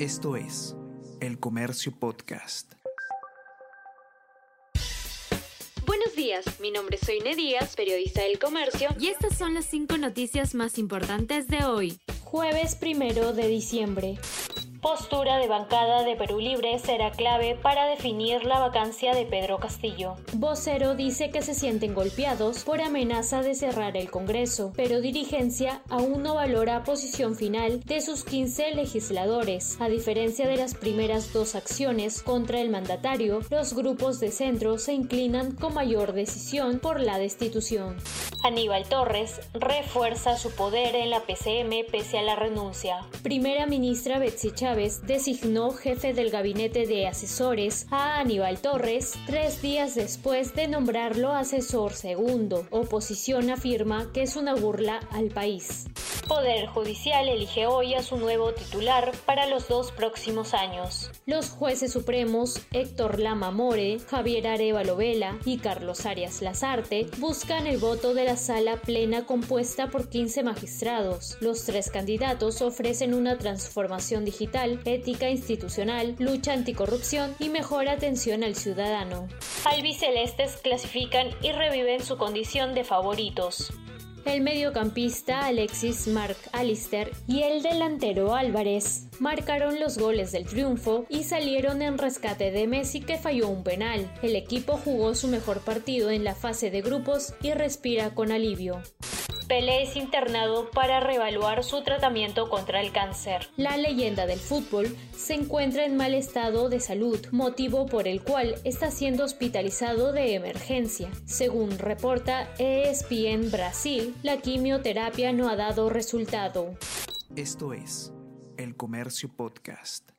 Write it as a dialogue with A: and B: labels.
A: Esto es El Comercio Podcast.
B: Buenos días, mi nombre es Soine Díaz, periodista del Comercio,
C: y estas son las cinco noticias más importantes de hoy.
D: Jueves primero de diciembre postura de bancada de Perú Libre será clave para definir la vacancia de Pedro Castillo. Vocero dice que se sienten golpeados por amenaza de cerrar el Congreso, pero dirigencia aún no valora posición final de sus 15 legisladores. A diferencia de las primeras dos acciones contra el mandatario, los grupos de centro se inclinan con mayor decisión por la destitución. Aníbal Torres refuerza su poder en la PCM pese a la renuncia. Primera ministra Betsy Chávez designó jefe del gabinete de asesores a Aníbal Torres tres días después de nombrarlo asesor segundo. Oposición afirma que es una burla al país. Poder Judicial elige hoy a su nuevo titular para los dos próximos años. Los jueces supremos Héctor Lama More, Javier Arevalo Vela y Carlos Arias Lazarte buscan el voto de la sala plena compuesta por 15 magistrados. Los tres candidatos ofrecen una transformación digital, ética institucional, lucha anticorrupción y mejor atención al ciudadano. Albicelestes clasifican y reviven su condición de favoritos el mediocampista Alexis Mark Alister y el delantero Álvarez marcaron los goles del triunfo y salieron en rescate de Messi que falló un penal. El equipo jugó su mejor partido en la fase de grupos y respira con alivio. Pelé es internado para reevaluar su tratamiento contra el cáncer. La leyenda del fútbol se encuentra en mal estado de salud, motivo por el cual está siendo hospitalizado de emergencia. Según reporta ESPN Brasil, la quimioterapia no ha dado resultado.
A: Esto es El Comercio Podcast.